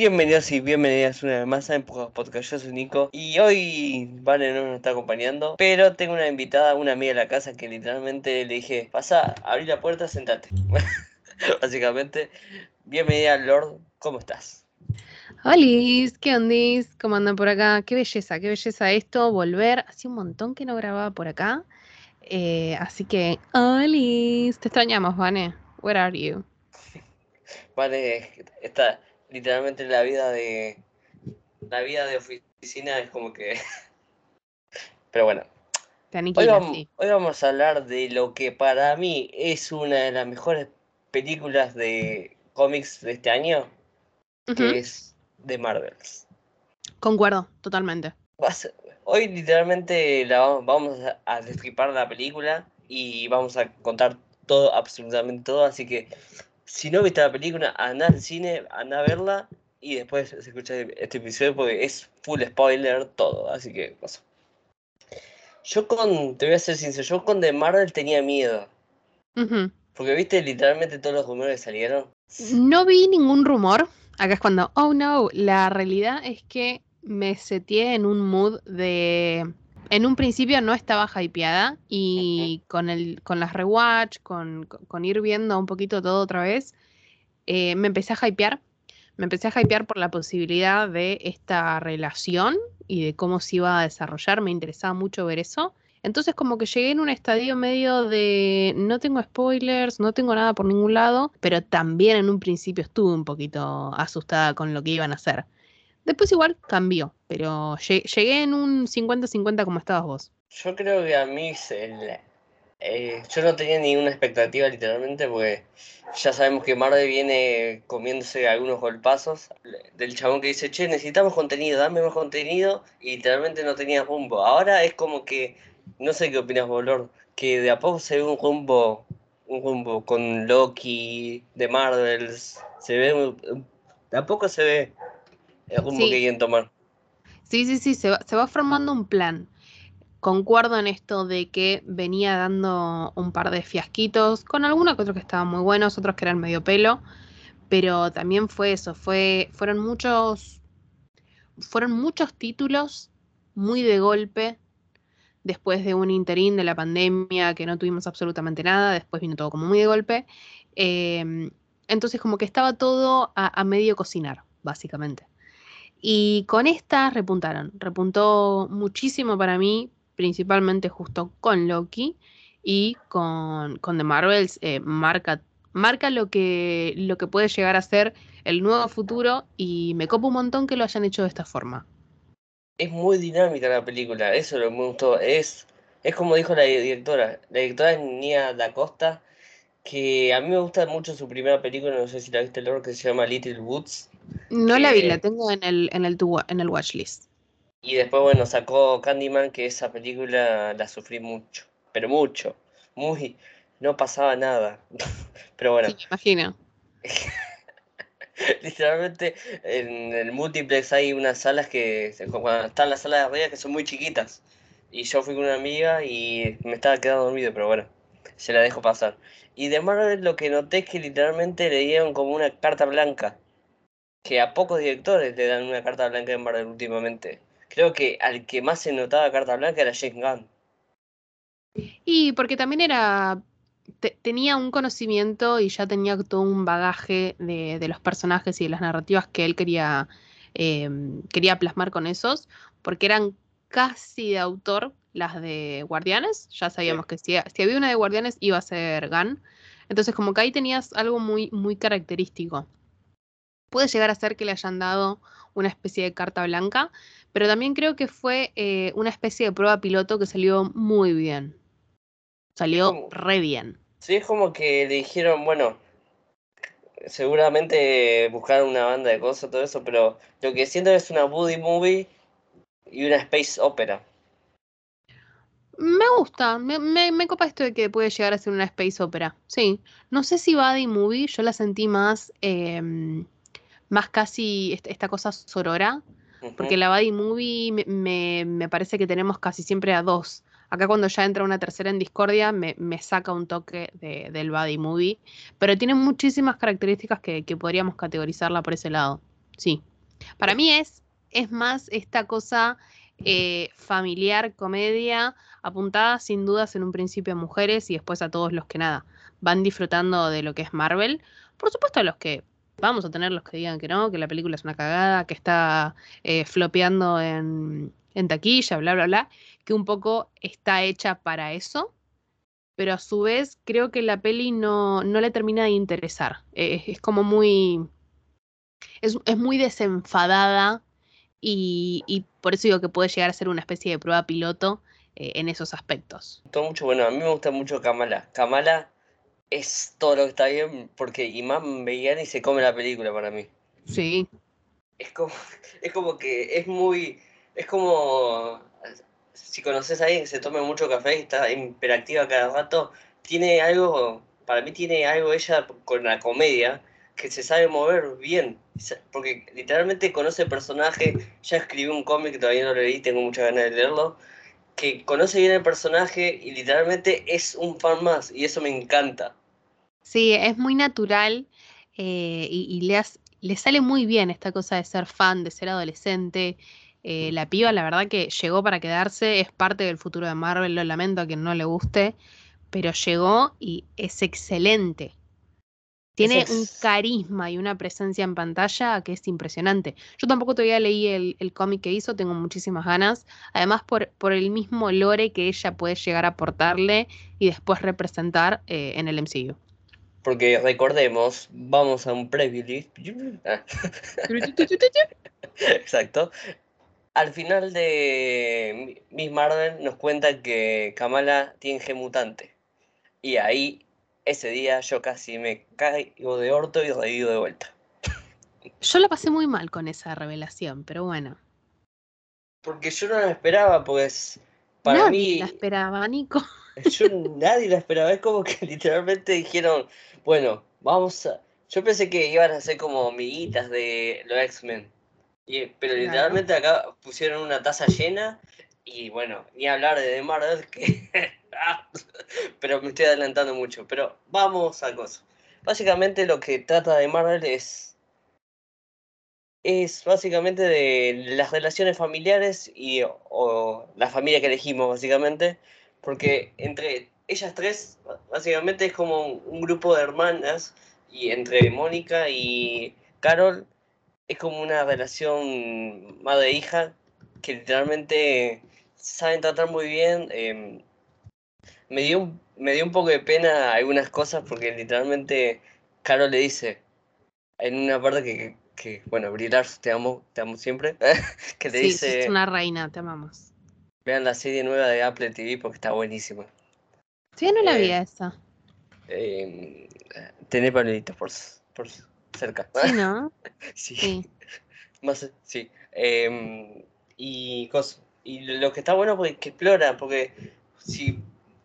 Bienvenidos y bienvenidas una vez más a Empujados Podcast. Yo soy Nico y hoy Vale no nos está acompañando, pero tengo una invitada, una amiga de la casa que literalmente le dije, pasa, abrí la puerta, sentate. Básicamente, bienvenida Lord, ¿cómo estás? Hola, ¿qué ondis? ¿Cómo andan por acá? Qué belleza, qué belleza esto, volver. Hace un montón que no grababa por acá. Eh, así que, hola, te extrañamos, Vane. Where are you? Vale, está literalmente la vida de la vida de oficina es como que pero bueno. Hoy vamos, hoy vamos, a hablar de lo que para mí es una de las mejores películas de cómics de este año que es de Marvels. Concuerdo totalmente. Hoy literalmente la vamos a destripar la película y vamos a contar todo absolutamente todo así que si no viste la película, anda al cine, anda a verla y después se escucha este episodio porque es full spoiler todo, así que pasó. Yo con, te voy a ser sincero, yo con The Marvel tenía miedo. Porque viste literalmente todos los rumores que salieron. No vi ningún rumor. Acá es cuando, oh no, la realidad es que me seteé en un mood de en un principio no estaba hypeada y con, el, con las rewatch, con, con ir viendo un poquito todo otra vez, eh, me empecé a hypear. Me empecé a hypear por la posibilidad de esta relación y de cómo se iba a desarrollar. Me interesaba mucho ver eso. Entonces como que llegué en un estadio medio de no tengo spoilers, no tengo nada por ningún lado, pero también en un principio estuve un poquito asustada con lo que iban a hacer. Después igual cambió, pero llegué en un 50-50 como estabas vos. Yo creo que a mí eh, yo no tenía ninguna expectativa literalmente porque ya sabemos que Marvel viene comiéndose algunos golpazos del chabón que dice, che, necesitamos contenido, dame más contenido y literalmente no tenía rumbo. Ahora es como que, no sé qué opinas Bolor, que de a poco se ve un rumbo, un rumbo con Loki, de Marvels, se ve, de a poco se ve es como que quieren tomar. Sí, sí, sí, se va, se va formando un plan. Concuerdo en esto de que venía dando un par de fiasquitos, con algunos que otros que estaban muy buenos, otros que eran medio pelo, pero también fue eso, fue, fueron muchos, fueron muchos títulos muy de golpe, después de un interín de la pandemia que no tuvimos absolutamente nada, después vino todo como muy de golpe. Em, entonces como que estaba todo a medio cocinar, básicamente. Y con esta repuntaron. Repuntó muchísimo para mí, principalmente justo con Loki y con, con The Marvels. Eh, marca marca lo, que, lo que puede llegar a ser el nuevo futuro y me copa un montón que lo hayan hecho de esta forma. Es muy dinámica la película, eso lo me gustó. Es, es como dijo la directora. La directora es Nia Da Costa, que a mí me gusta mucho su primera película, no sé si la viste, Lord, que se llama Little Woods no la vi, la tengo en el, en el, en el watchlist. Y después, bueno, sacó Candyman, que esa película la sufrí mucho, pero mucho, muy, no pasaba nada. pero bueno. Sí, me imagino. Literalmente en el multiplex hay unas salas que, cuando están las salas de arriba, que son muy chiquitas. Y yo fui con una amiga y me estaba quedando dormido, pero bueno, se la dejo pasar. Y de Marvel lo que noté es que literalmente le dieron como una carta blanca que a pocos directores le dan una carta blanca en Marvel últimamente. Creo que al que más se notaba carta blanca era James Gunn. Y porque también era. tenía un conocimiento y ya tenía todo un bagaje de, los personajes y de las narrativas que él quería, em, quería plasmar con esos, porque eran casi de autor las de Guardianes. Ya sabíamos que si, si, había una de Guardianes iba a ser Gunn. Entonces, como que ahí tenías algo muy, muy característico puede llegar a ser que le hayan dado una especie de carta blanca, pero también creo que fue eh, una especie de prueba piloto que salió muy bien. Salió re bien. Sí, es como que le dijeron, bueno, seguramente buscaron una banda de cosas, todo eso, pero lo que siento es una buddy movie y una space opera. Me gusta, me, me, copa esto de que puede llegar a ser una space opera. Sí, no sé si buddy movie, yo la sentí más... Em, más casi esta cosa sorora, porque la Buddy Movie me, me, parece que tenemos casi siempre a dos. Acá cuando ya entra una tercera en discordia me, me saca un toque de, del Buddy Movie, pero tiene muchísimas características que, que podríamos categorizarla por ese lado. Sí. Para mí es, es más esta cosa eh, familiar, comedia, apuntada sin dudas en un principio a mujeres y después a todos los que nada van disfrutando de lo que es Marvel. Por supuesto a los que vamos a tener los que digan que no, que la película es una cagada, que está eh, flopeando en, taquilla, bla, bla, bla, que un poco está hecha para eso, pero a su vez creo que la peli no, no le termina de interesar. Eh, es como muy... Es, es muy desenfadada y, por eso digo que puede llegar a ser una especie de prueba piloto eh, en esos aspectos. Mucho, bueno, a mí me gusta mucho Kamala. Kamala es todo lo que está bien porque Imam y se come la película para mí. Sí. Es como, es como que es muy es como si conoces a alguien que se tome mucho café y está imperactiva cada rato, tiene algo, para mí tiene algo ella con la comedia, que se sabe mover bien, porque literalmente conoce el personaje, ya escribió un cómic que todavía no lo leí, tengo muchas ganas de leerlo, que conoce bien el personaje y literalmente es un fan más, y eso me encanta. Sí, es muy natural eh, y, y le, le sale muy bien esta cosa de ser fan, de ser adolescente. Eh, la piba, la verdad que llegó para quedarse, es parte del futuro de Marvel, lo lamento a quien no le guste, pero llegó y es excelente. Tiene un carisma y una presencia en pantalla que es impresionante. Yo tampoco todavía leí el, el cómic que hizo, tengo muchísimas ganas. Además, por, por, el mismo lore que ella puede llegar a aportarle y después representar eh, en el MCU. Porque recordemos, vamos a un preview list. Exacto al final de Miss Marvel nos cuentan que Kamala tiene G mutante. Y ahí, ese día, yo casi me caigo de orto y revivo de vuelta. Yo la pasé muy mal con esa revelación, pero bueno. Porque yo no la esperaba, pues para nadie mí. la esperaba, Nico. Yo nadie la esperaba. Es como que literalmente dijeron, bueno, vamos a. Yo pensé que iban a ser como amiguitas de los X-Men pero literalmente acá pusieron una taza llena y bueno, ni hablar de The Marvel, que... pero me estoy adelantando mucho. Pero vamos a cosas. Básicamente lo que trata de Marvel es... Es básicamente de las relaciones familiares y o la familia que elegimos, básicamente. Porque entre ellas tres, básicamente es como un grupo de hermanas. Y entre Mónica y Carol es como una relación madre-hija que literalmente saben tratar muy bien. Em, me, dio, me dio un poco de pena algunas cosas porque literalmente Caro le dice en una parte que, que bueno, Brillar, te amo, te amo siempre, que le sí, dice... Es una reina, te amamos. Vean la serie nueva de Apple TV porque está buenísima. Sí, no la vi esa. Eh, palitos por, por cerca. Sí, ¿no? sí. Sí. Más, sí. Em, y, cos, y lo que está bueno porque que explora, porque si,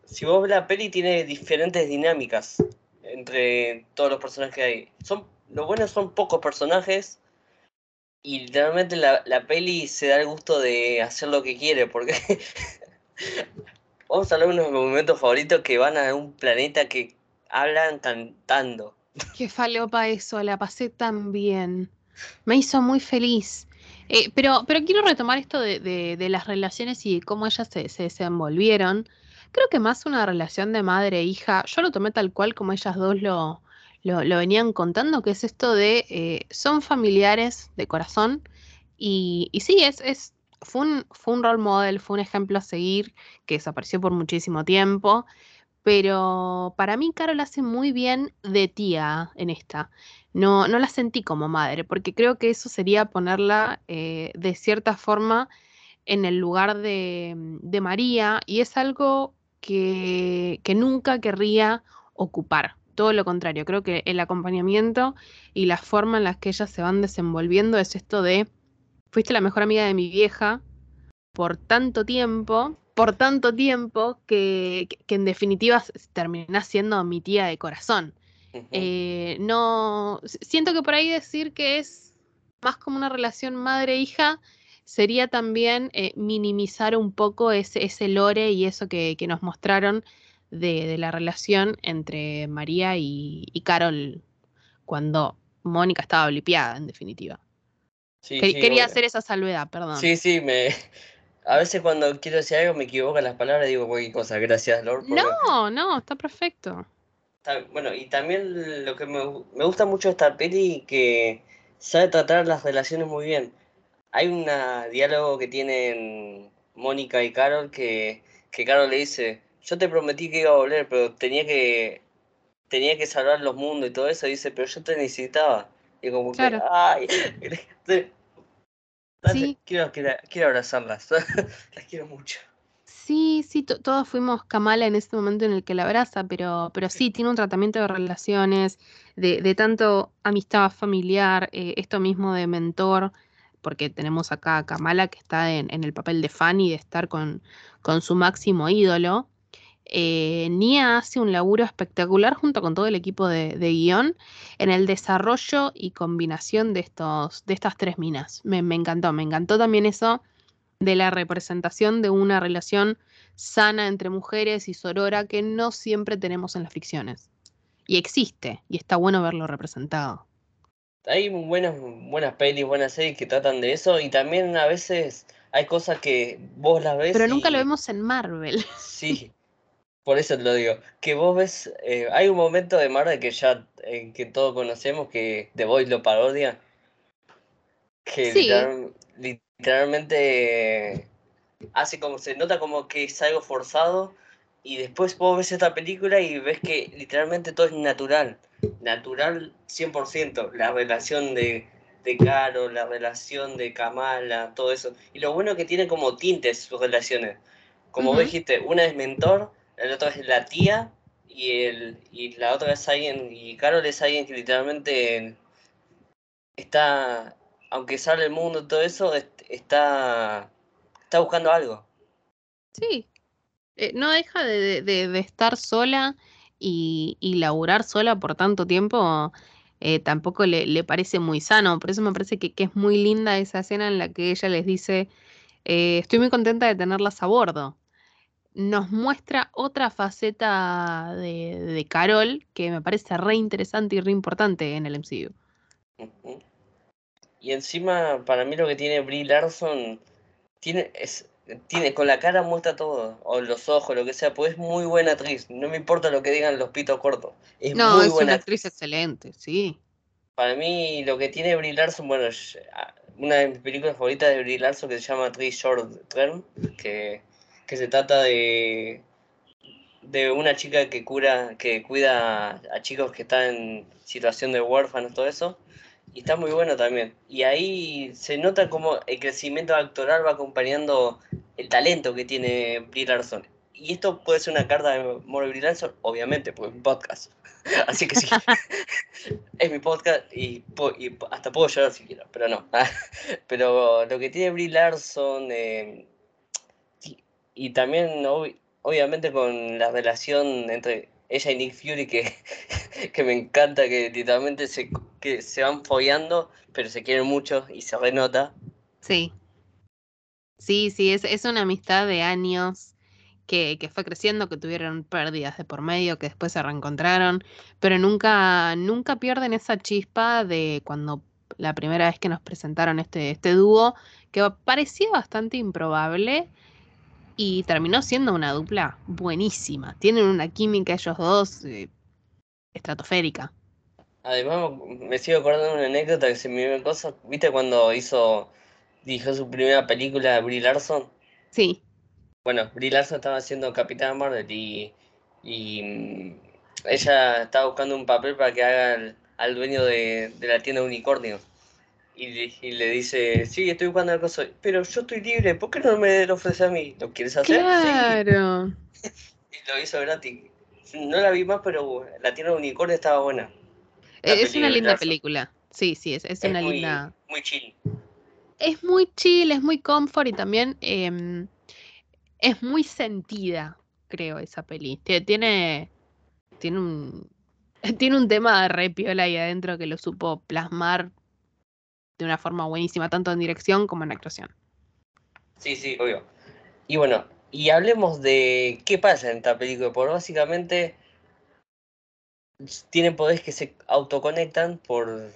si vos ves la peli tiene diferentes dinámicas entre todos los personajes que hay. Son, lo bueno son pocos personajes y literalmente la, la peli se da el gusto de hacer lo que quiere, porque vamos a hablar de unos momentos favoritos que van a un planeta que hablan cantando. Qué falopa eso, la pasé tan bien. Me hizo muy feliz. Eh, pero, pero quiero retomar esto de, de, las relaciones y cómo ellas se, se, desenvolvieron. Creo que más una relación de madre e hija, yo lo tomé tal cual como ellas dos lo, lo, venían contando, que es esto de eh, son familiares de corazón. Y, y sí, es, es, fue, un, fue un role model, fue un ejemplo a seguir que desapareció por muchísimo tiempo pero para mí Carol hace muy bien de tía en esta. No, no la sentí como madre, porque creo que eso sería ponerla eh, de cierta forma en el lugar de, de María y es algo que, que, nunca querría ocupar. Todo lo contrario, creo que el acompañamiento y la forma en la que ellas se van desenvolviendo es esto de, fuiste la mejor amiga de mi vieja por tanto tiempo por tanto tiempo que, que, en definitiva termina siendo mi tía de corazón. Uh -huh. eh, no, siento que por ahí decir que es más como una relación madre-hija sería también eh, minimizar un poco ese, ese, lore y eso que, que nos mostraron de, de, la relación entre María y, y Carol cuando Mónica estaba blipeada, en definitiva. quería hacer esa salvedad, perdón. Sí, sí, me... A veces cuando quiero decir algo me equivoco en las palabras y digo cualquier cosa. Gracias, Lord. No, no, está perfecto. Bueno, y también lo que me, me gusta mucho de esta peli que sabe tratar las relaciones muy bien. Hay un diálogo que tienen Mónica y Carol que, que Carol le dice, yo te prometí que iba a volver, pero tenía que tenía que salvar los mundos y todo eso, y dice, pero yo te necesitaba. Y como que, ay, sí. quiero, quiero, abrazarlas, las quiero mucho. Sí, sí, todos fuimos Kamala en este momento en el que la abraza, pero, pero sí, tiene un tratamiento de relaciones, de, de tanto amistad familiar, eh, esto mismo de mentor, porque tenemos acá a Kamala que está en, en el papel de Fanny, de estar con, con su máximo ídolo, eh, Nia hace un laburo espectacular junto con todo el equipo de, guion en el desarrollo y combinación de, estos, de estas tres minas. Me, encantó, me encantó también eso de la representación de una relación sana entre mujeres y sorora que no siempre tenemos en las ficciones. Y existe, y está bueno verlo representado. Hay buenas, buenas pelis, buenas series que tratan de eso, y también a veces hay cosas que vos las ves. Pero nunca lo vemos en Marvel. Sí, por eso te lo digo, que vos ves, eh, hay un momento de Marvel que ya, eh, que todos conocemos, que The Voice lo parodia, que literalmente hace como, se nota como que es algo forzado, y después vos ves esta película y ves que literalmente todo es natural, natural 100%, la relación de, de Caro, la relación de Kamala, todo eso, y lo bueno que tiene como tintes sus relaciones, como dijiste, una es mentor, el otro es la tía y, el, y la otra es alguien, y Carol es alguien que literalmente está, aunque sale el mundo y todo eso, está, está buscando algo. Sí, eh, no deja de, de, estar sola y, y, laburar sola por tanto tiempo. Eh, tampoco le, le, parece muy sano, por eso me parece que, que, es muy linda esa escena en la que ella les dice, eh, estoy muy contenta de tenerlas a bordo nos muestra otra faceta de, Carol que me parece re interesante y re importante en el MCU. Y encima, para mí lo que tiene Brie Larson, tiene, es, tiene con la cara muestra todo, o los ojos, lo que sea, pues es muy buena actriz. No me importa lo que digan los pitos cortos. Es no, muy es buena una actriz excelente, sí. Para mí, lo que tiene Brie Larson, bueno, una de mis películas favoritas de Brie Larson que se llama Three Short Term, que que se trata de, de una chica que cura, que cuida a chicos que están en situación de huérfanos, todo eso. Y está muy bueno también. Y ahí se nota como el crecimiento actoral va acompañando el talento que tiene Brie Larson. Y esto puede ser una carta de More Brie Larson, obviamente, porque es un podcast. Así que sí, es mi podcast y, hasta puedo llorar si quiero, pero no. pero lo que tiene Brie Larson, eh, y también obviamente con la relación entre ella y Nick Fury que, que me encanta que literalmente se, que se van follando pero se quieren mucho y se renota. Sí. Sí, sí, es, es una amistad de años que, que, fue creciendo, que tuvieron pérdidas de por medio, que después se reencontraron, pero nunca, nunca pierden esa chispa de cuando la primera vez que nos presentaron este, este dúo, que parecía bastante improbable, y terminó siendo una dupla buenísima. Tienen una química ellos dos eh, estratosférica. Además, me sigo acordando de una anécdota que se me dio cosa. ¿Viste cuando hizo, dijo su primera película, Brie Larson? Sí. Bueno, Brie Larson estaba haciendo Capitán Marvel y, y mm, ella estaba buscando un papel para que haga al, dueño de, de la tienda de unicornio. Y, le dice, sí, estoy buscando algo, pero yo estoy libre, ¿por qué no me lo ofrece a mí? ¿Lo quieres hacer? Claro. y lo hizo gratis. No la vi más, pero La Tierra de Unicornio estaba buena. es una linda película. Sí, sí, es, es, una linda. Muy chill. Es muy chill, es muy comfort y también em, es muy sentida, creo, esa peli. Tiene, tiene un. Tiene un tema de repiola ahí adentro que lo supo plasmar de una forma buenísima, tanto en dirección como en actuación. Sí, sí, obvio. Y bueno, y hablemos de qué pasa en esta película, porque básicamente tienen poderes que se autoconectan por,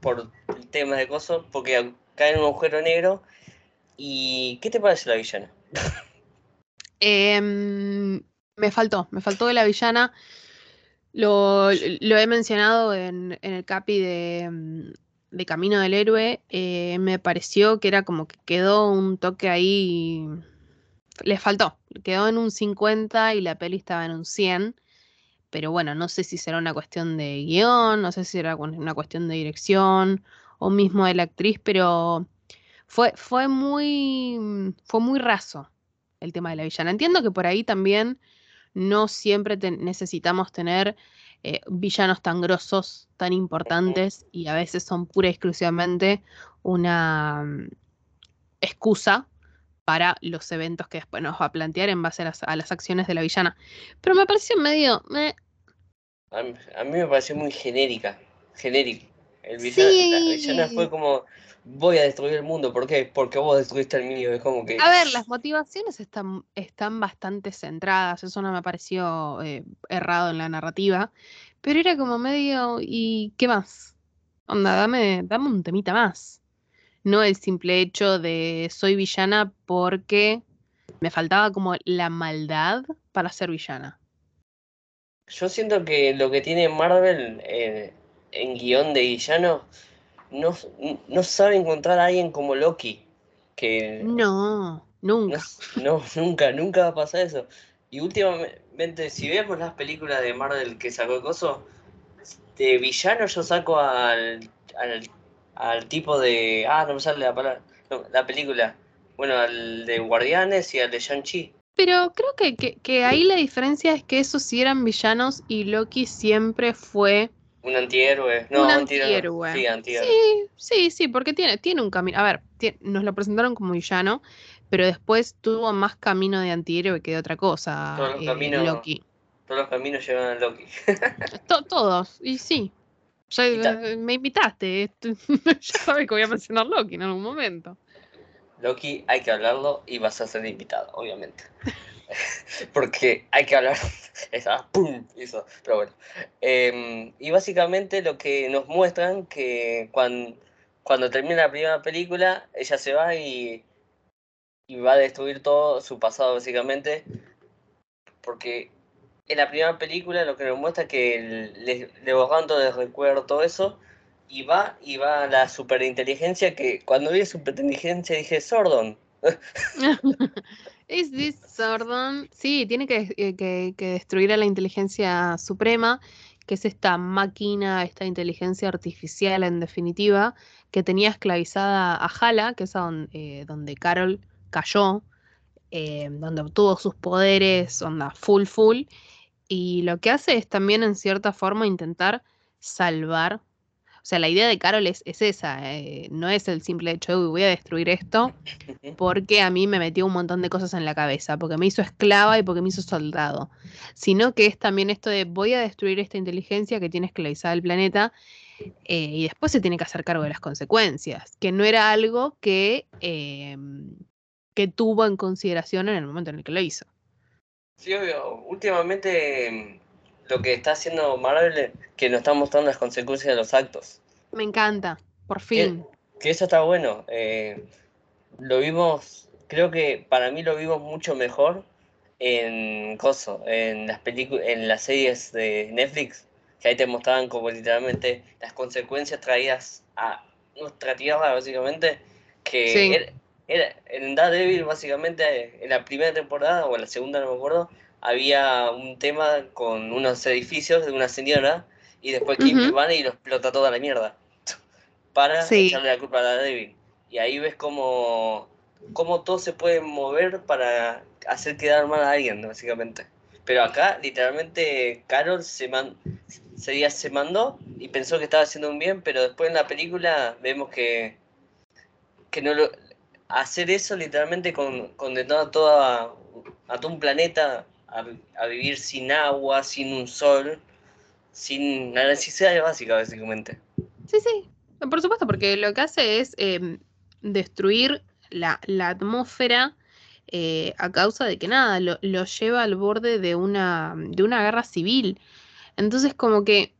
por temas de cosas, porque cae en un agujero negro. ¿Y qué te parece la villana? Em, me faltó, me faltó de la villana. Lo, he mencionado en, el capi de, Camino del Héroe. Eh, me pareció que era como que quedó un toque ahí. Le faltó. Quedó en un 50 y la peli estaba en un 100. Pero bueno, no sé si será una cuestión de guion, no sé si será una cuestión de dirección o mismo de la actriz, pero fue, fue, muy, fue muy raso el tema de la villana. Entiendo que por ahí también no siempre necesitamos tener eh, villanos tan grosos, tan importantes, y a veces son pura y exclusivamente una mm, excusa para los eventos que después nos va a plantear en base a las, acciones de la villana. Pero me pareció medio... A, mí, me pareció muy genérica, genérico. El villano, La villana fue como, voy a destruir el mundo. ¿Por qué? Porque vos destruiste el mío. Es como que. A ver, las motivaciones están, están bastante centradas. Eso no me pareció eh, errado en la narrativa. Pero era como medio. ¿Y qué más? Onda, dame, dame un temita más. No el simple hecho de soy villana porque me faltaba como la maldad para ser villana. Yo siento que lo que tiene Marvel eh, en guion de villano no, no sabe encontrar a alguien como Loki. Que no, nunca. No, nunca, nunca va a pasar eso. Y últimamente, si vemos las películas de Marvel que sacó Coso, de villano yo saco al, al, tipo de. Ah, no me sale la palabra. la película. Bueno, al de Guardianes y al de Shang-Chi. Pero creo que, que, que, ahí la diferencia es que esos sí eran villanos y Loki siempre fue un antihéroe. No, un antihéroe. Sí, antihéroe. Sí, sí, sí, porque tiene, tiene un camino. A ver, nos lo presentaron como villano, pero después tuvo más camino de antihéroe que de otra cosa. Todos los, eh, caminos, Loki. todos los caminos llevan a Loki. todos, y sí. Ya, me invitaste. ya sabes que voy a mencionar Loki en algún momento. Loki, hay que hablarlo y vas a ser invitado, obviamente. porque hay que hablar. Esa, ¡pum! Eso, pero bueno. Em, y básicamente lo que nos muestran que cuando, cuando termina la primera película, ella se va y, y va a destruir todo su pasado, básicamente. Porque en la primera película lo que nos muestra es que le, le borran todo el recuerdo, todo eso. Y va, y va a la superinteligencia que cuando vi superinteligencia dije, Sordon. ¿Es this Sordon? Sí, tiene eh, que, destruir a la inteligencia suprema, que es esta máquina, esta inteligencia artificial en definitiva, que tenía esclavizada a Hala, que es donde, eh, donde Carol cayó, eh, donde obtuvo sus poderes, onda full full, y lo que hace es también en cierta forma intentar salvar sea, la idea de Carol es, esa, eh, no es el simple hecho de voy a destruir esto porque a mí me metió un montón de cosas en la cabeza, porque me hizo esclava y porque me hizo soldado, sino que es también esto de voy a destruir esta inteligencia que tiene esclavizada el planeta eh, y después se tiene que hacer cargo de las consecuencias, que no era algo que, em, que tuvo en consideración en el momento en el que lo hizo. Sí, obvio. Últimamente lo que está haciendo Marvel, que nos está mostrando las consecuencias de los actos. Me encanta, por fin. Que, eso está bueno. Eh, lo vimos, creo que para mí lo vimos mucho mejor en Coso, en las películas, en las series de Netflix, que ahí te mostraban como literalmente las consecuencias traídas a nuestra tierra, básicamente, que era, en Daredevil, básicamente, en la primera temporada, o en la segunda, no me acuerdo, había un tema con unos edificios de una señora y después Kim uh y lo explota toda la mierda para echarle la culpa a la débil. Y ahí ves cómo, cómo todo se puede mover para hacer quedar mal a alguien, básicamente. Pero acá, literalmente, Carol se, man, se, se mandó y pensó que estaba haciendo un bien, pero después en la película vemos que, que no lo, hacer eso literalmente con, condenó a, toda, a todo un planeta a, vivir sin agua, sin un sol, sin la necesidad básica, básicamente. Sí, sí, por supuesto, porque lo que hace es em, destruir la, atmósfera eh, a causa de que nada, lo, lleva al borde de una, de una guerra civil. Entonces, como que,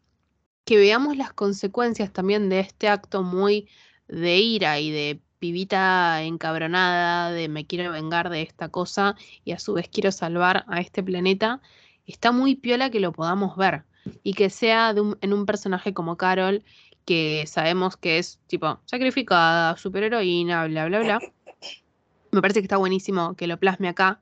que veamos las consecuencias también de este acto muy de ira y de pibita encabronada de me quiero vengar de esta cosa y a su vez quiero salvar a este planeta, está muy piola que lo podamos ver y que sea en un personaje como Carol, que sabemos que es tipo sacrificada, superheroína, bla, bla, bla. Me parece que está buenísimo que lo plasme acá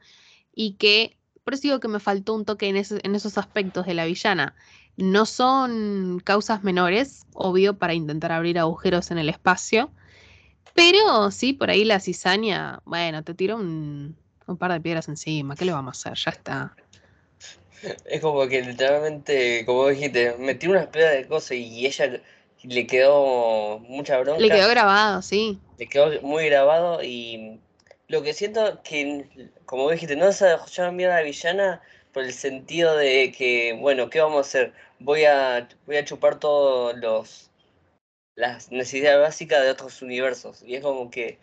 y que, por eso digo que me faltó un toque en, en esos aspectos de la villana. No son causas menores, obvio, para intentar abrir agujeros en el espacio, pero sí, por ahí la cizaña, bueno, te tiró un, un par de piedras encima, ¿qué le vamos a hacer? Ya está. Es como que literalmente, como dijiste, metí unas piedras de cosas y ella le quedó mucha bronca. Le quedó grabado, sí. Le quedó muy grabado y lo que siento que, como dijiste, no se dejó enviar a la villana por el sentido de que, bueno, ¿qué vamos a hacer? Voy a, voy a chupar todos los las necesidades básicas de otros universos. Y es como que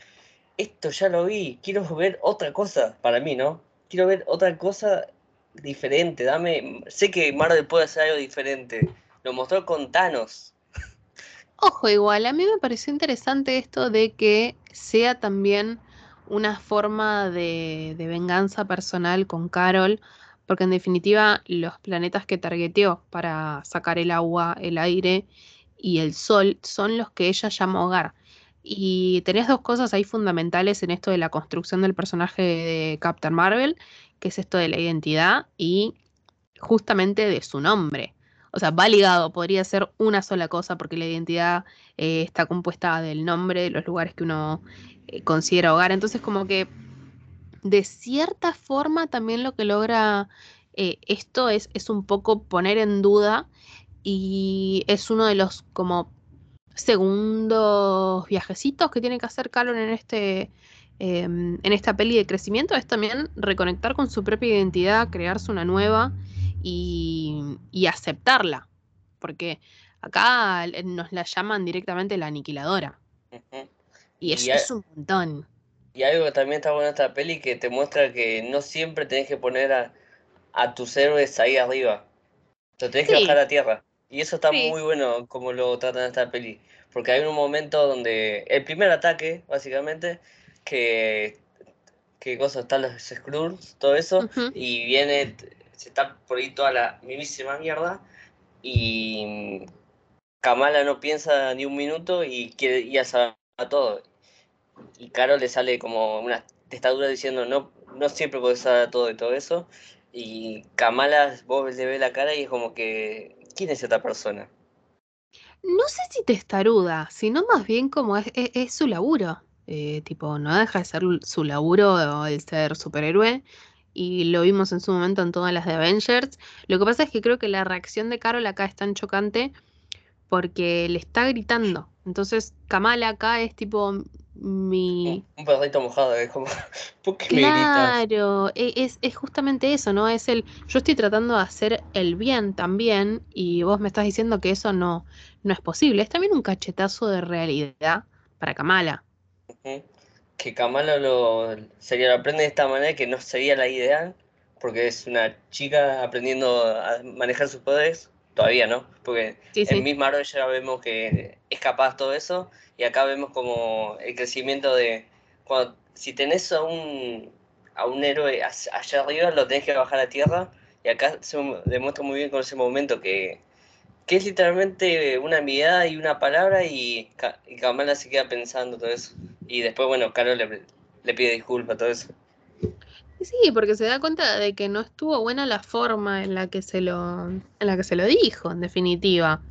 esto ya lo vi, quiero ver otra cosa para mí, ¿no? Quiero ver otra cosa diferente, dame, sé que Marvel puede hacer algo diferente. Lo mostró con Thanos. Ojo, igual, a mí me pareció interesante esto de que sea también una forma de, de venganza personal con Carol, porque en definitiva los planetas que targeteó para sacar el agua, el aire y el sol son los que ella llama hogar. Y tenés dos cosas ahí fundamentales en esto de la construcción del personaje de Captain Marvel, que es esto de la identidad y justamente de su nombre. O sea, va ligado, podría ser una sola cosa porque la identidad eh, está compuesta del nombre, de los lugares que uno eh, considera hogar. Entonces, como que de cierta forma también lo que logra eh, esto es, es un poco poner en duda y es uno de los como segundos viajecitos que tiene que hacer Carol en este em, en esta peli de crecimiento es también reconectar con su propia identidad, crearse una nueva y, aceptarla. Porque acá nos la llaman directamente la aniquiladora. Y eso es un montón. Y algo que también está bueno en esta peli que te muestra que no siempre tenés que poner a, a tus héroes ahí arriba. Te tenés que bajar a tierra. Y eso está muy bueno como lo tratan esta peli. Porque hay un momento donde el primer ataque, básicamente, que, que cosa están los Skrulls, todo eso, y viene, se está por ahí toda la mismísima mierda, y Kamala no piensa ni un minuto y quiere ir a a todo. Y Caro le sale como una testadura diciendo no, no siempre puedes saber todo y todo eso. Y Kamala, vos le ves la cara y es como que ¿Quién es esta persona? No sé si testaruda, sino más bien como es, su laburo. Eh, tipo, no deja de ser su laburo el ser superhéroe. Y lo vimos en su momento en todas las de Avengers. Lo que pasa es que creo que la reacción de Carol acá es tan chocante porque le está gritando. Entonces, Kamala acá es tipo, mi... Un perrito mojado, es como, ¿por qué claro, e, es, es, justamente eso, ¿no? Es el, yo estoy tratando de hacer el bien también y vos me estás diciendo que eso no, no es posible. Es también un cachetazo de realidad para Kamala. Que Kamala lo, sería, lo aprende de esta manera que no sería la ideal, porque es una chica aprendiendo a manejar sus poderes, todavía no, porque en Miss Marvel ya vemos que es capaz todo eso y acá vemos como el crecimiento de cuando si tenés a un a un héroe allá arriba lo tenés que bajar a tierra y acá se demuestra muy bien con ese momento que, que es literalmente una mirada y una palabra y, y Kamala se queda pensando todo eso. Y después bueno Carol le, le pide disculpas todo eso Sí, porque se da cuenta de que no estuvo buena la forma en la que se lo, en la que se lo dijo, en definitiva.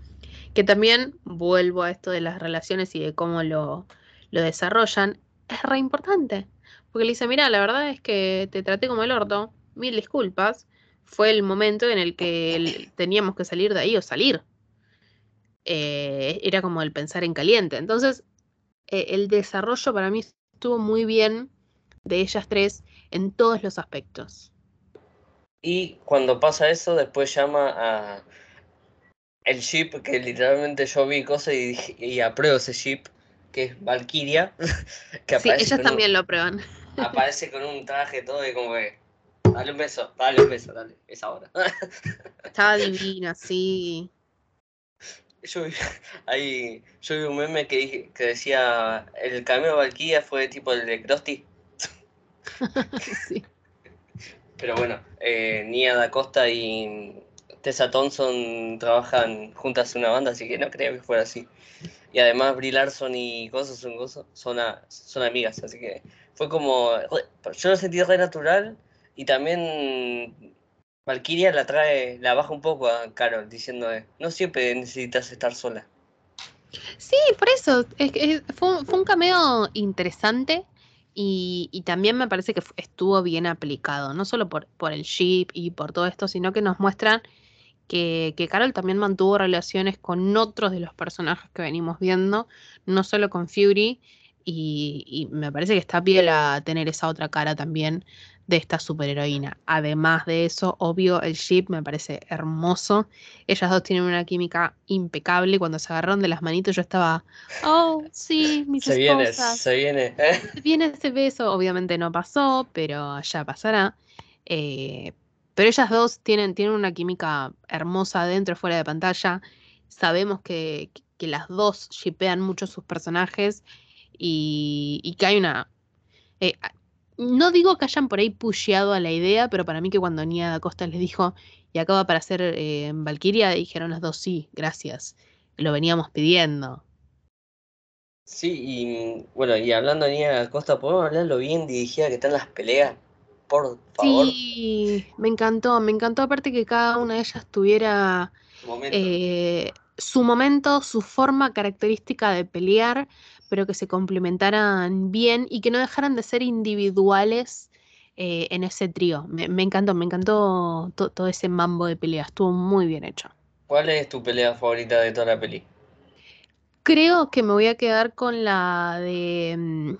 Que también vuelvo a esto de las relaciones y de cómo lo, lo desarrollan, es re importante. Porque le dice, mira, la verdad es que te traté como el orto, mil disculpas, fue el momento en el que teníamos que salir de ahí o salir. Eh, era como el pensar en caliente. Entonces, eh, el desarrollo para mí estuvo muy bien de ellas tres en todos los aspectos. Y cuando pasa eso, después llama a el ship, que literalmente yo vi cosas y, y apruebo ese ship, que es Valkyria. que sí, ellas también lo aprueban. Aparece con un traje todo y como que, dale un beso, dale un beso, dale, es ahora. Estaba divina, sí. Yo vi, ahí, yo vi un meme que decía, el cameo de Valkyria fue tipo el de Krusty, sí. pero bueno, eh, Nia Da Costa y Tessa Thompson trabajan juntas en una banda, así que no creo que fuera así. Y además Brie Larson y Gozo son, Gozo- son, a- son amigas, así que fue como, yo lo sentí re natural y también Valkyria la trae, la baja un poco a Carol, diciendo, no siempre necesitas estar sola. Sí, por eso. Es, fue un cameo interesante y, y también me parece que estuvo bien aplicado, no solo por, por el ship y por todo esto, sino que nos muestran que, que Carol también mantuvo relaciones con otros de los personajes que venimos viendo, no solo con Fury, y, y me parece que está piola tener esa otra cara también de esta superheroína. Además de eso, obvio, el ship me parece hermoso. Ellas dos tienen una química impecable. Cuando se agarraron de las manitos, yo estaba, oh, sí, mis Se viene, se viene. Se viene ese beso, obviamente no pasó, pero ya pasará. Eh, pero ellas dos tienen, tienen una química hermosa dentro y fuera de pantalla. Sabemos que, que las dos shipean mucho sus personajes y, y que hay una. eh, no digo que hayan por ahí pusheado a la idea, pero para mí que cuando Nia da Costa les dijo y acaba para hacer eh, Valkyria, dijeron las dos sí, gracias. Lo veníamos pidiendo. Sí, y bueno, y hablando de Nia Costa, ¿podemos hablar lo bien dirigida que están las peleas? Por favor, Sí, me encantó, me encantó aparte que cada una de ellas tuviera momento. eh, su momento, su forma característica de pelear, pero que se complementaran bien y que no dejaran de ser individuales eh, en ese trío. Me, me encantó, me encantó to- todo ese mambo de pelea, estuvo muy bien hecho. ¿Cuál es tu pelea favorita de toda la peli? Creo que me voy a quedar con la de... mm,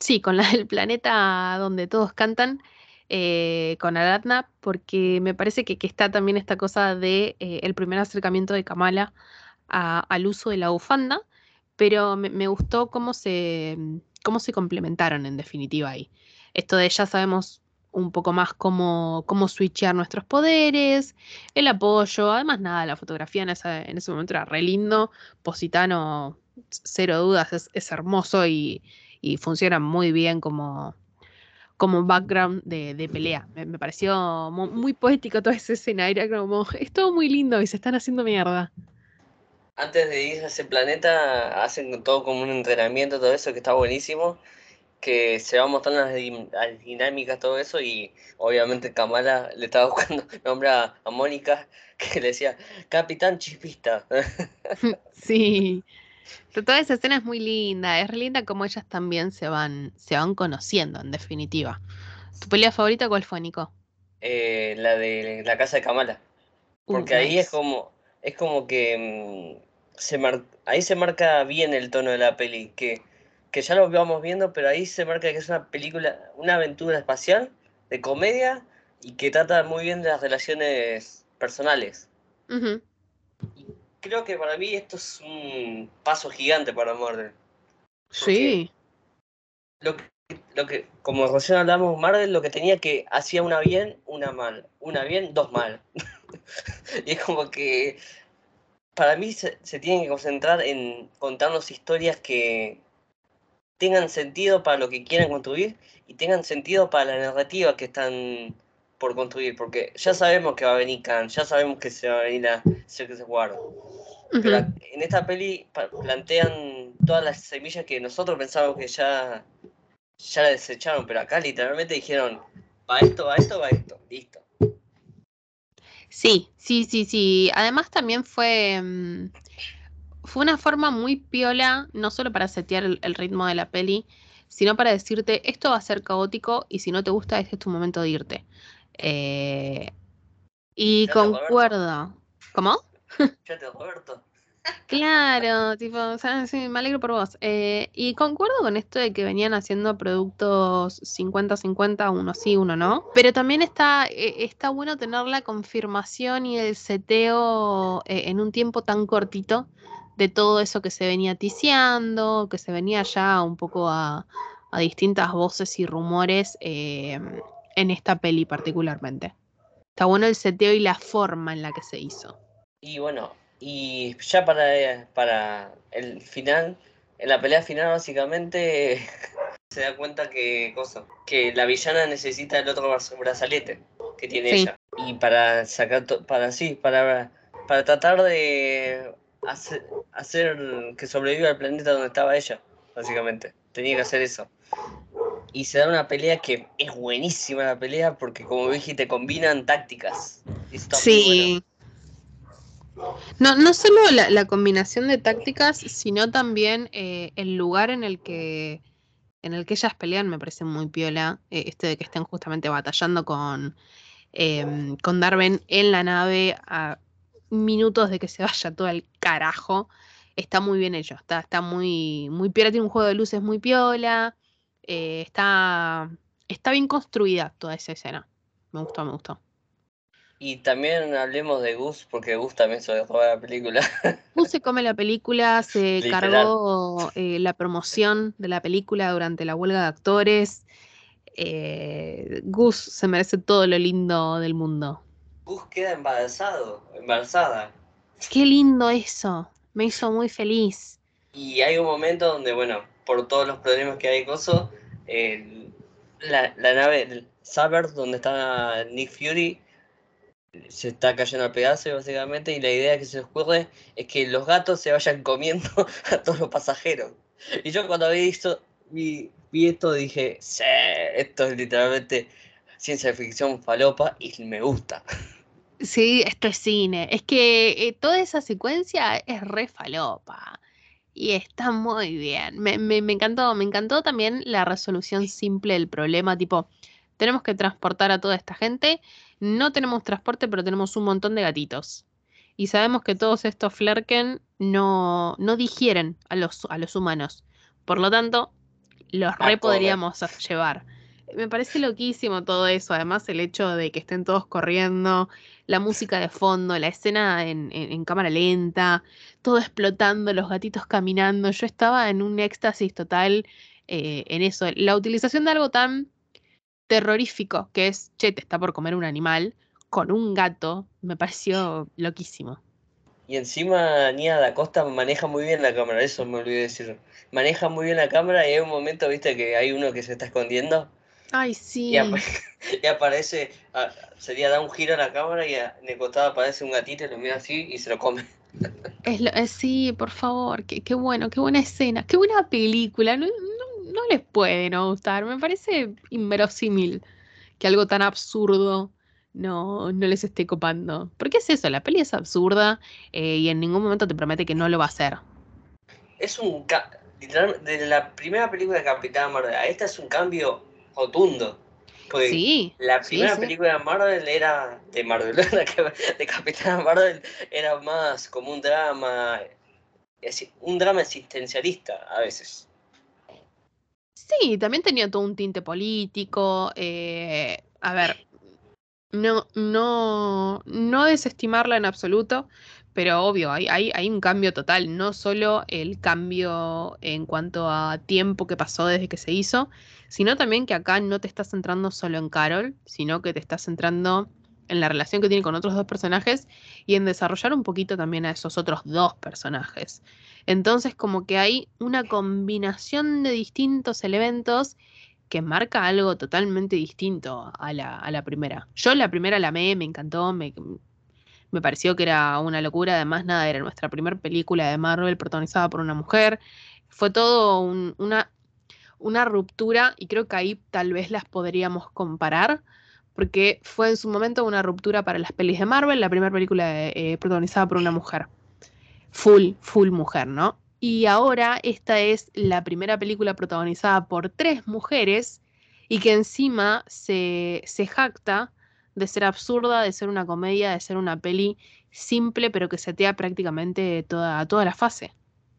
Sí, con la del planeta donde todos cantan, eh, con Aratna, porque me parece que, que está también esta cosa de eh, el primer acercamiento de Kamala a- al uso de la bufanda, pero me, gustó cómo se, mm, cómo se complementaron en definitiva ahí. Esto de ya sabemos un poco más cómo, cómo switchear nuestros poderes, el apoyo, además nada, la fotografía en ese, en ese momento era re lindo, Positano, cero dudas, es, es hermoso y, y funciona muy bien como, como background de, de pelea. Me, pareció mu- muy, poético toda esa escena, era como, es todo muy lindo y se están haciendo mierda. Antes de ir a ese planeta, hacen todo como un entrenamiento, todo eso, que está buenísimo, que se va mostrando las, las dinámicas, todo eso, y obviamente Kamala le estaba buscando nombre a, Mónica, que le decía, Capitán Chispista. Sí. To- Toda esa escena es muy linda, es re linda como ellas también se van, se van conociendo, en definitiva. ¿Tu pelea favorita cuál fue, Nico? Eh, la de la casa de Kamala. Uh, Porque ahí es como, es como que mm, se mar- ahí se marca bien el tono de la peli, que, que ya lo vamos viendo, pero ahí se marca que es una película, una aventura espacial, de comedia, y que trata muy bien de las relaciones personales. Ujú. Creo que para mí esto es un paso gigante para Marvel. Sí, Lo que, lo que, como recién hablamos, Marvel lo que tenía que hacía una bien, una mal. Una bien, dos mal. y es como que para mí se, se tienen que concentrar en contarnos historias que tengan sentido para lo que quieren construir y tengan sentido para la narrativa que están por construir. Porque ya sabemos que va a venir Khan, ya sabemos que se va a venir a Secret War. Pero en esta peli plantean todas las semillas que nosotros pensábamos que ya, ya la desecharon, pero acá literalmente dijeron, va esto, va esto, va esto, listo. Sí, sí, sí, sí. Además también fue, mm, fue una forma muy piola, no solo para setear el, el ritmo de la peli, sino para decirte, esto va a ser caótico y si no te gusta, este es tu momento de irte. Eh, y concuerdo. ¿Cómo? Fíjate, Roberto. Claro, tipo, o sea, sí, me alegro por vos. Eh, y concuerdo con esto de que venían haciendo productos 50-50, uno sí, uno no. Pero también está, eh, está bueno tener la confirmación y el seteo eh, en un tiempo tan cortito de todo eso que se venía ticiando, que se venía ya un poco a, a distintas voces y rumores eh, en esta peli particularmente. Está bueno el seteo y la forma en la que se hizo. Y bueno, Y ya para, para el final, en la pelea final básicamente se da cuenta que cosa, que la villana necesita el otro brazalete que tiene ella. Y para sacar para sí, para, para tratar de hacer, hacer que sobreviva el planeta donde estaba ella, básicamente. Tenía que hacer eso. Y se da una pelea que es buenísima la pelea porque como te combinan tácticas. sí. No, no solo la, combinación de tácticas, sino también eh, el lugar en el que en el que ellas pelean me parece muy piola. Eh, este de que estén justamente batallando con, em, con Darwin en la nave a minutos de que se vaya todo el carajo. Está muy bien hecho, está, está muy, muy piola, tiene un juego de luces muy piola. Eh, está, está bien construida toda esa escena. Me gustó, me gustó. Y también hablemos de Gus, porque Gus también se dejó la película. Gus se come la película, se cargó eh, la promoción de la película durante la huelga de actores. Eh, Gus se merece todo lo lindo del mundo. Gus queda embarazado, embarazada. Qué lindo eso, me hizo muy feliz. Y hay un momento donde, bueno, por todos los problemas que hay con eso, la, la nave Saber, donde está Nick Fury, se está cayendo a pedazos básicamente y la idea que se ocurre es que los gatos se vayan comiendo a todos los pasajeros. Y yo cuando vi esto, vi, esto dije, sí, esto es literalmente ciencia ficción falopa y me gusta. Sí, esto es cine. Es que eh, toda esa secuencia es re falopa. Y está muy bien. Me, me, me, encantó. Me encantó también la resolución simple del problema. Tipo, tenemos que transportar a toda esta gente no tenemos transporte, pero tenemos un montón de gatitos. Y sabemos que todos estos flerken no, no digieren a los, a los humanos. Por lo tanto, los re podríamos llevar. Me parece loquísimo todo eso. Además, el hecho de que estén todos corriendo, la música de fondo, la escena en, cámara lenta, todo explotando, los gatitos caminando. Yo estaba en un éxtasis total eh, en eso. La utilización de algo tan terrorífico, que es, che, te está por comer un animal, con un gato, me pareció loquísimo. Y encima Nia da Costa maneja muy bien la cámara, eso me olvidé decir. Maneja muy bien la cámara y hay un momento, viste, que hay uno que se está escondiendo. Ay, sí. Y, aparece, sería da un giro a la cámara y en el costado aparece un gatito y lo mira así y se lo come. Es sí, por favor, qué, qué, bueno, qué buena escena, qué buena película. No, no les puede no gustar. Me parece inverosímil que algo tan absurdo no, no les esté copando. Porque es eso, la peli es absurda eh, y en ningún momento te promete que no lo va a hacer. Es un... De la primera película de Capitán Marvel a esta es un cambio rotundo. sí, la primera película de Marvel era de Marvel, de Capitán Marvel era más como un drama, un drama existencialista a veces. Sí, también tenía todo un tinte político. Eh, a ver, no, no, no desestimarla en absoluto, pero obvio, hay, hay, hay, un cambio total, no solo el cambio en cuanto a tiempo que pasó desde que se hizo, sino también que acá no te estás centrando solo en Carol, sino que te estás centrando en la relación que tiene con otros dos personajes y en desarrollar un poquito también a esos otros dos personajes. Entonces como que hay una combinación de distintos elementos que marca algo totalmente distinto a la, primera. Yo la primera la amé, me encantó, me, me pareció que era una locura, además nada, era nuestra primera película de Marvel protagonizada por una mujer. Fue todo una, una ruptura y creo que ahí tal vez las podríamos comparar porque fue en su momento una ruptura para las pelis de Marvel, la primera película eh, protagonizada por una mujer full, full mujer, ¿no? Y ahora esta es la primera película protagonizada por tres mujeres y que encima se, se jacta de ser absurda, de ser una comedia, de ser una peli simple, pero que setea prácticamente toda, toda la fase.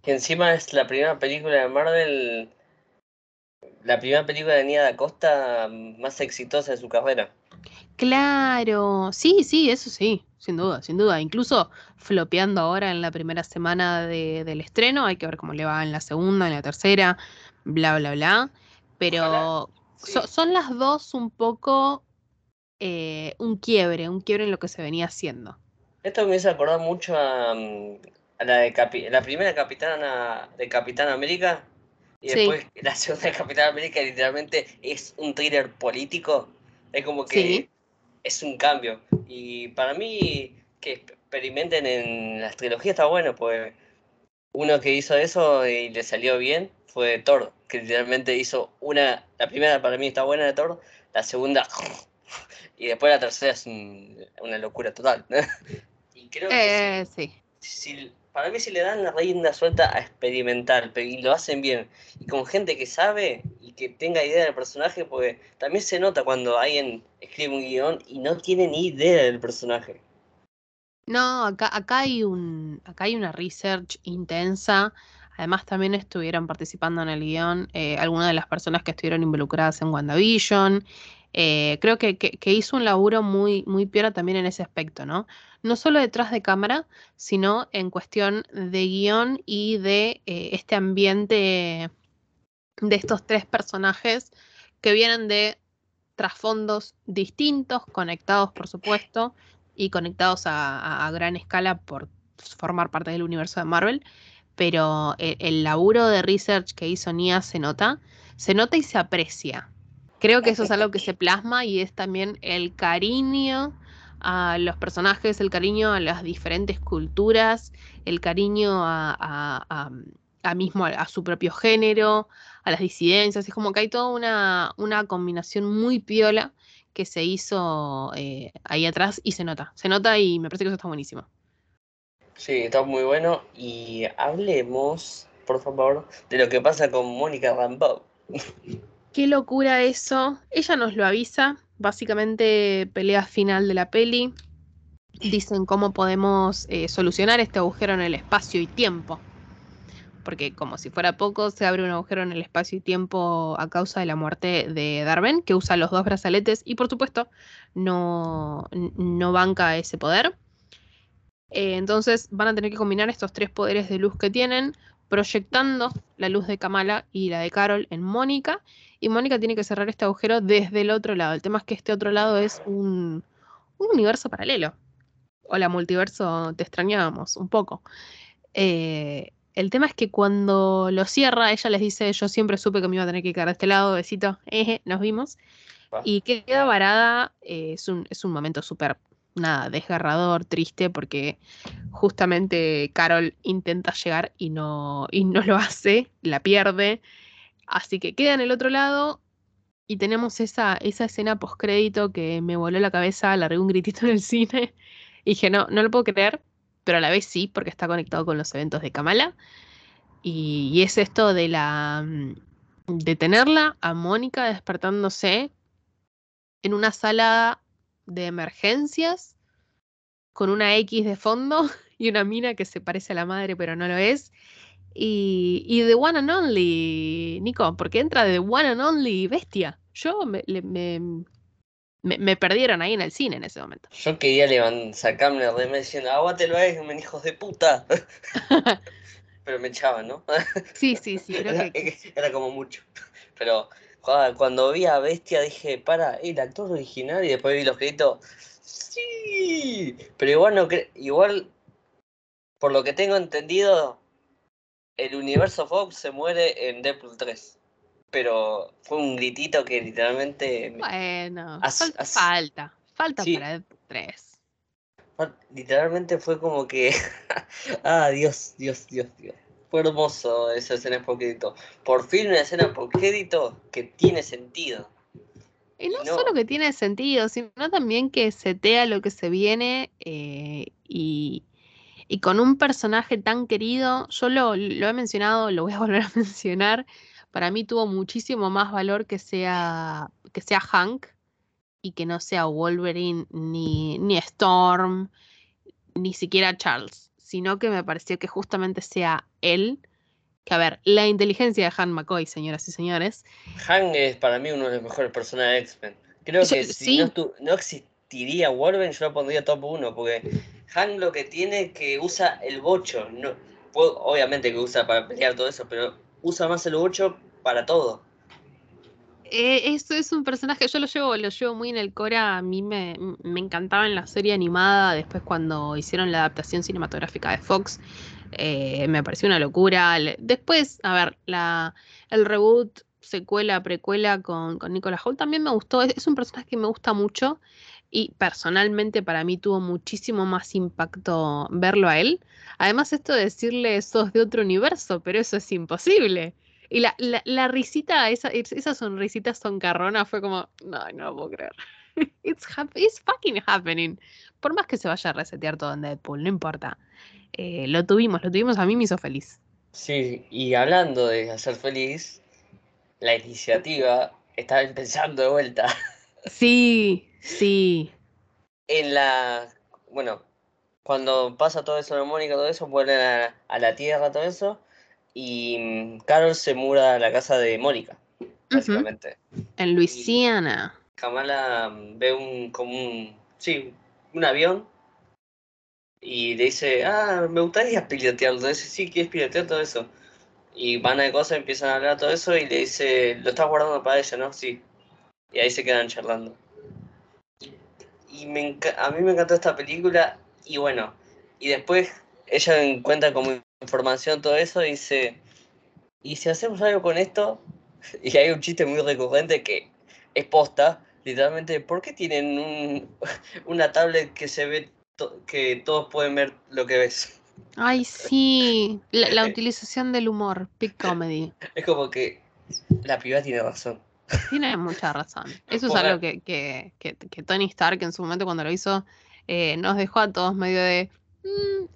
Que encima es la primera película de Marvel, la primera película de Nia da Costa más exitosa de su carrera. Claro, sí, sí, eso sí, sin duda, sin duda. Incluso flopeando ahora en la primera semana del estreno, hay que ver cómo le va en la segunda, en la tercera, bla, bla, bla. Pero son las dos un poco eh, un quiebre, un quiebre en lo que se venía haciendo. Esto me hizo acordar mucho a, mm, la, de la primera capitana de Capitán América y después la segunda de Capitán América literalmente es un thriller político. Es como que es un cambio. Y para mí que experimenten en las trilogías está bueno, pues uno que hizo eso y le salió bien fue Thor, que literalmente hizo una, la primera para mí está buena de Thor, la segunda y después la tercera es una locura total. y creo que eh, sí. Para mí si le dan la rienda suelta a experimentar y lo hacen bien y con gente que sabe y que tenga idea del personaje, pues también se nota cuando alguien escribe un guion y no tiene ni idea del personaje. No, acá, acá hay un, acá hay una research intensa. Además, también estuvieron participando en el guion eh, algunas de las personas que estuvieron involucradas en WandaVision. Eh, creo que, que, hizo un laburo muy, muy también en ese aspecto, ¿no? No solo detrás de cámara, sino en cuestión de guion y de eh, este ambiente de estos tres personajes que vienen de trasfondos distintos, conectados, por supuesto, y conectados a, gran escala por formar parte del universo de Marvel, pero el, laburo de research que hizo Nia se nota, se nota y se aprecia. Creo que eso es algo que se plasma y es también el cariño a los personajes, el cariño a las diferentes culturas, el cariño a, mismo a, su propio género, a las disidencias. Es como que hay toda una, una combinación muy piola que se hizo eh, ahí atrás y se nota. Se nota y me parece que eso está buenísimo. Sí, está muy bueno. Y hablemos, por favor, de lo que pasa con Mónica Rambeau. Qué locura eso. Ella nos lo avisa. Básicamente, pelea final de la peli. Dicen cómo podemos eh, solucionar este agujero en el espacio y tiempo porque como si fuera poco, se abre un agujero en el espacio y tiempo a causa de la muerte de Darwin, que usa los dos brazaletes y por supuesto no, no banca ese poder. Eh, entonces van a tener que combinar estos tres poderes de luz que tienen, proyectando la luz de Kamala y la de Carol en Mónica, y Mónica tiene que cerrar este agujero desde el otro lado. El tema es que este otro lado es un, un universo paralelo. O la multiverso te extrañábamos un poco. Eh, el tema es que cuando lo cierra, ella les dice, yo siempre supe que me iba a tener que quedar a este lado, besito, eh, nos vimos. Y queda varada, eh, es, un, es un momento súper, nada, desgarrador, triste, porque justamente Carol intenta llegar y no, y no lo hace, la pierde. Así que queda en el otro lado y tenemos esa, esa escena postcrédito que me voló la cabeza, largué un gritito en el cine y dije, no, no lo puedo creer pero a la vez sí, porque está conectado con los eventos de Kamala. Y, es esto de la mm, de tenerla a Mónica despertándose en una sala de emergencias con una X de fondo y una mina que se parece a la madre pero no lo es. Y, y The One and Only, Nico, porque entra The One and Only Bestia. Yo me, me, perdieron ahí en el cine en ese momento. Yo quería sacarme de remedio diciendo, aguátelo ahí, me hijos de puta. Pero me echaban, ¿no? sí, sí, sí, creo que... Era como mucho. Pero cuando vi a Bestia dije, para, el actor original y después vi los créditos, sí. Pero igual no igual, por lo que tengo entendido, el universo Fox se muere en Deadpool 3 pero fue un gritito que literalmente... Bueno, falta, falta, para el 3. Literalmente fue como que... ah, Dios, Dios, Dios, Dios. Fue hermoso esa escena por crédito. Por fin una escena por crédito que tiene sentido. Y no, solo que tiene sentido, sino también que setea lo que se viene eh, y, y, con un personaje tan querido, yo lo, lo he mencionado, lo voy a volver a mencionar, para mí tuvo muchísimo más valor que sea, que sea Hank y que no sea Wolverine ni, ni Storm, ni siquiera Charles, sino que me pareció que justamente sea él. Que a ver, la inteligencia de Hank McCoy, señoras y señores. Hank es para mí uno de los mejores personajes de X-Men. Creo que si no, no, existiría Wolverine, yo lo pondría top 1, porque Hank lo que tiene es que usa el bocho. No, obviamente que usa para pelear todo eso, pero usa más el bocho para todo. Eh, esto es un personaje, yo lo llevo, lo llevo muy en el Cora, a mí me, me encantaba en la serie animada, después cuando hicieron la adaptación cinematográfica de Fox, eh, me pareció una locura. Después, a ver, la, el reboot, secuela, precuela con, con Nicolas Holt también me gustó, es un personaje que me gusta mucho y personalmente para mí tuvo muchísimo más impacto verlo a él. Además, esto de decirle sos de otro universo, pero eso es imposible. Y la, la, la risita, esa, esa sonrisita soncarrona fue como, no, no lo puedo creer. It's, it's, fucking happening. Por más que se vaya a resetear todo en Deadpool, no importa. Eh, lo tuvimos, lo tuvimos, a mí me hizo feliz. Sí, y hablando de hacer feliz, la iniciativa está empezando de vuelta. Sí, sí. En la, bueno, cuando pasa todo eso de Mónica, todo eso, vuelven a, a la Tierra, todo eso, y mm, Carol se muda a la casa de Mónica, básicamente. Uh -huh. En Luisiana. Y Kamala ve un, como un, sí, un avión y le dice, ah, me gustaría pilotearlo. Le dice, sí, ¿quieres pilotear todo eso? Y van a cosas, empiezan a hablar todo eso y le dice, lo estás guardando para ella, ¿no? Sí. Y ahí se quedan charlando. Y me a mí me encantó esta película y bueno, y después ella encuentra como información, todo eso, dice, ¿y si hacemos algo con esto? Y hay un chiste muy recurrente que es posta, literalmente, ¿por qué tienen un, una tablet que se ve, to que todos pueden ver lo que ves? Ay, sí, la, la utilización del humor, big comedy. Es como que la piba tiene razón. Tiene mucha razón. Eso es algo que, que, que, que, Tony Stark en su momento cuando lo hizo eh, nos dejó a todos medio de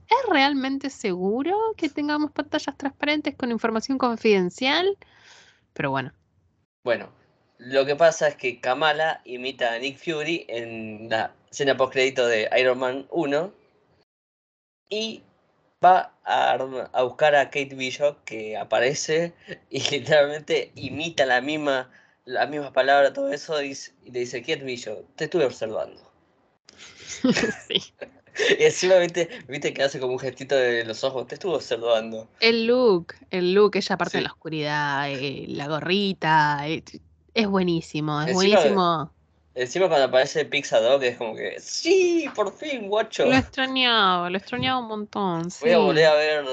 ¿es realmente seguro que tengamos pantallas transparentes con información confidencial? Pero bueno. Bueno, lo que pasa es que Kamala imita a Nick Fury en la escena post crédito de Iron Man 1 y va a, a, buscar a Kate Bishop que aparece y literalmente imita la misma las mismas palabras, todo eso, y, y le dice, Kate Bishop, te estuve observando. sí. Y encima viste, viste que hace como un gestito de los ojos, te estuvo observando. El look, el look, ella aparte sí. en la oscuridad, eh, la gorrita, eh, es buenísimo, es encima, buenísimo. Encima cuando aparece Pizza Dog es como que, sí, por fin, guacho. Lo extrañaba, lo extrañaba un montón. Voy sí. a volver a ver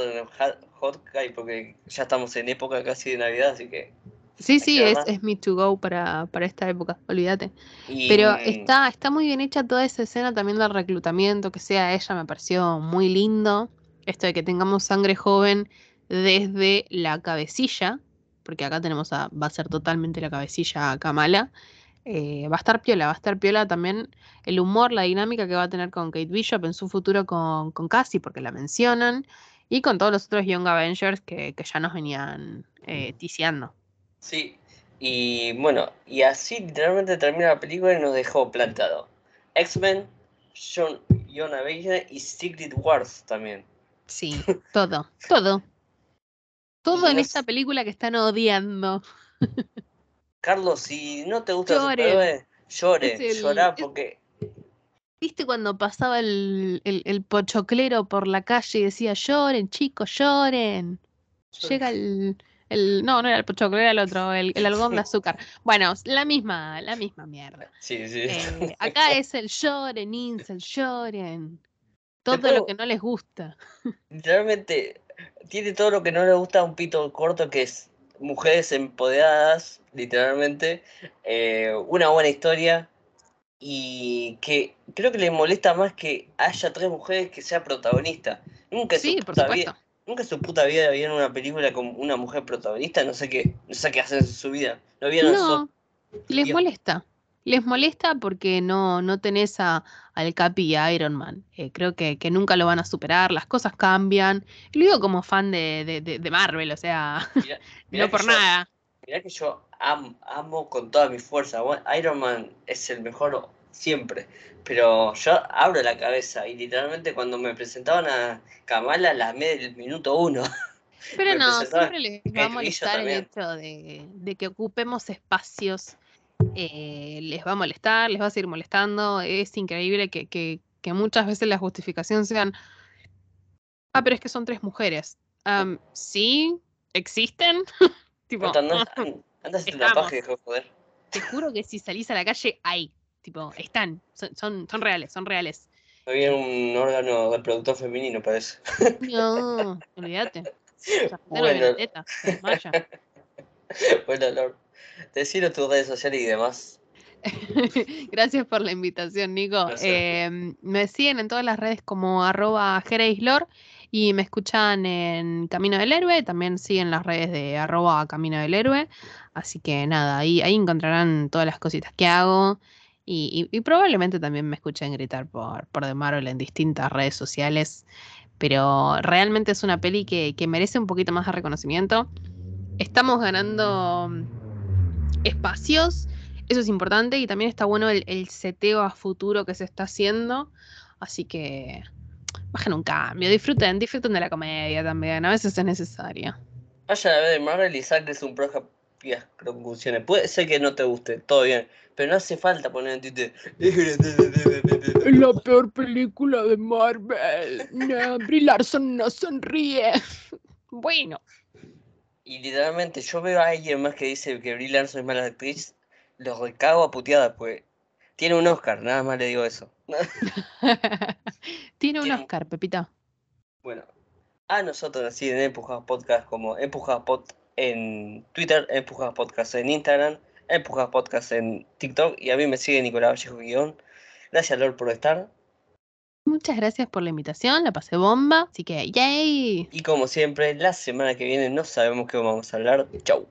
Hawkeye porque ya estamos en época casi de Navidad, así que... Sí, sí, es, es Me to Go para, para esta época, olvídate. Y... Pero está, está muy bien hecha toda esa escena también del reclutamiento, que sea ella, me pareció muy lindo. Esto de que tengamos sangre joven desde la cabecilla, porque acá tenemos a, va a ser totalmente la cabecilla a Kamala. Eh, va a estar piola, va a estar piola también el humor, la dinámica que va a tener con Kate Bishop en su futuro con, con Cassie, porque la mencionan, y con todos los otros Young Avengers que, que ya nos venían eh, ticiando. Sí, y bueno, y así literalmente termina la película y nos dejó plantado. X-Men, John, John Avenger y Secret Wars también. Sí, todo, todo. Todo en esta película que están odiando. Carlos, si no te gusta llore, llore, llorá porque... ¿Viste cuando pasaba el, el, el, pochoclero por la calle y decía lloren, chicos, lloren? Llega el, el, no, no era el pochoclo, era el otro, el, el algodón de azúcar. Bueno, la misma, la misma mierda. Sí, sí. Eh, acá es el lloren, incel, lloren. Todo lo que no les gusta. Literalmente, tiene todo lo que no les gusta un pito corto que es mujeres empoderadas, literalmente, eh, una buena historia y que creo que les molesta más que haya tres mujeres que sea protagonista. Nunca sí, por supuesto. Nunca en su puta vida vieron una película con una mujer protagonista, no sé qué, no sé qué hacen en su vida. No vieron no, les Dios. molesta. Les molesta porque no, no tenés a, al Capi y a Iron Man. Eh, creo que, que, nunca lo van a superar, las cosas cambian. Y lo digo como fan de, de, de, de Marvel, o sea, mirá, mirá no por yo, nada. Mirá que yo amo, amo con toda mi fuerza. Iron Man es el mejor siempre. Pero yo abro la cabeza y literalmente cuando me presentaban a Kamala la amé del minuto uno. Pero no, siempre les va a molestar el hecho de, de, que ocupemos espacios. Eh, les va a molestar, les va a seguir molestando. Es increíble que, que, que muchas veces la justificación sean, ah, pero es que son tres mujeres. Um, sí, existen. tipo, anda, anda, anda la y joder. Te juro que si salís a la calle, hay. Tipo, están. Son, son, son reales, son reales. Había un órgano reproductor femenino, parece. No, olvídate. Bueno. Teta, se desmaya. Bueno, Lord, decilo tus redes sociales y demás. Gracias por la invitación, Nico. Eh, me siguen en todas las redes como arroba y me escuchan en Camino del Héroe. También siguen las redes de arroba Camino del Héroe. Así que nada, ahí, ahí encontrarán todas las cositas que hago. Y, y- y probablemente también me escuchen gritar por, por The Marvel en distintas redes sociales. Pero realmente es una peli que, que merece un poquito más de reconocimiento. Estamos ganando mm, espacios eso es importante y también está bueno el, el seteo a futuro que se está haciendo. Así que bajen un cambio, disfruten, disfruten de la comedia también, a veces es necesaria. Vayan a ver de Marvel y saques un propias conclusiones. Puede ser que no te guste, todo bien, pero no hace falta poner en Twitter. La peor película de Marvel. No, Brie Larson no sonríe. Bueno. Y literalmente yo veo a alguien más que dice que Brie Larson es mala actriz, lo recago a puteada, pues tiene un Oscar, nada más le digo eso. Tiene un Tiene- Oscar, Pepita. Bueno, a nosotros así en Empujados Podcast como Empujados Pod en Twitter, Empujados Podcast en Instagram, Empujados Podcast en TikTok y a mí me sigue Nicolás Vallejo Guión. Gracias Lord por estar Muchas gracias por la invitación, la pasé bomba. Así que, yay. y como siempre la semana que viene no sabemos qué vamos a hablar. Chau.